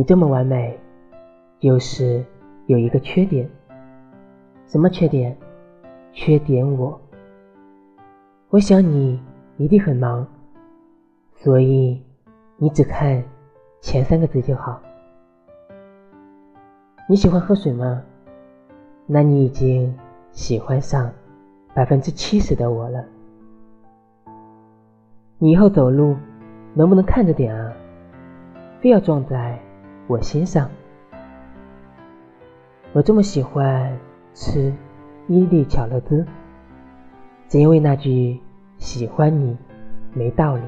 你这么完美，就是有一个缺点。什么缺点？缺点我。我想你一定很忙，所以你只看前三个字就好。你喜欢喝水吗？那你已经喜欢上百分之七十的我了。你以后走路能不能看着点啊？非要撞在我欣赏。我这么喜欢吃伊利巧乐兹，只因为那句“喜欢你”没道理。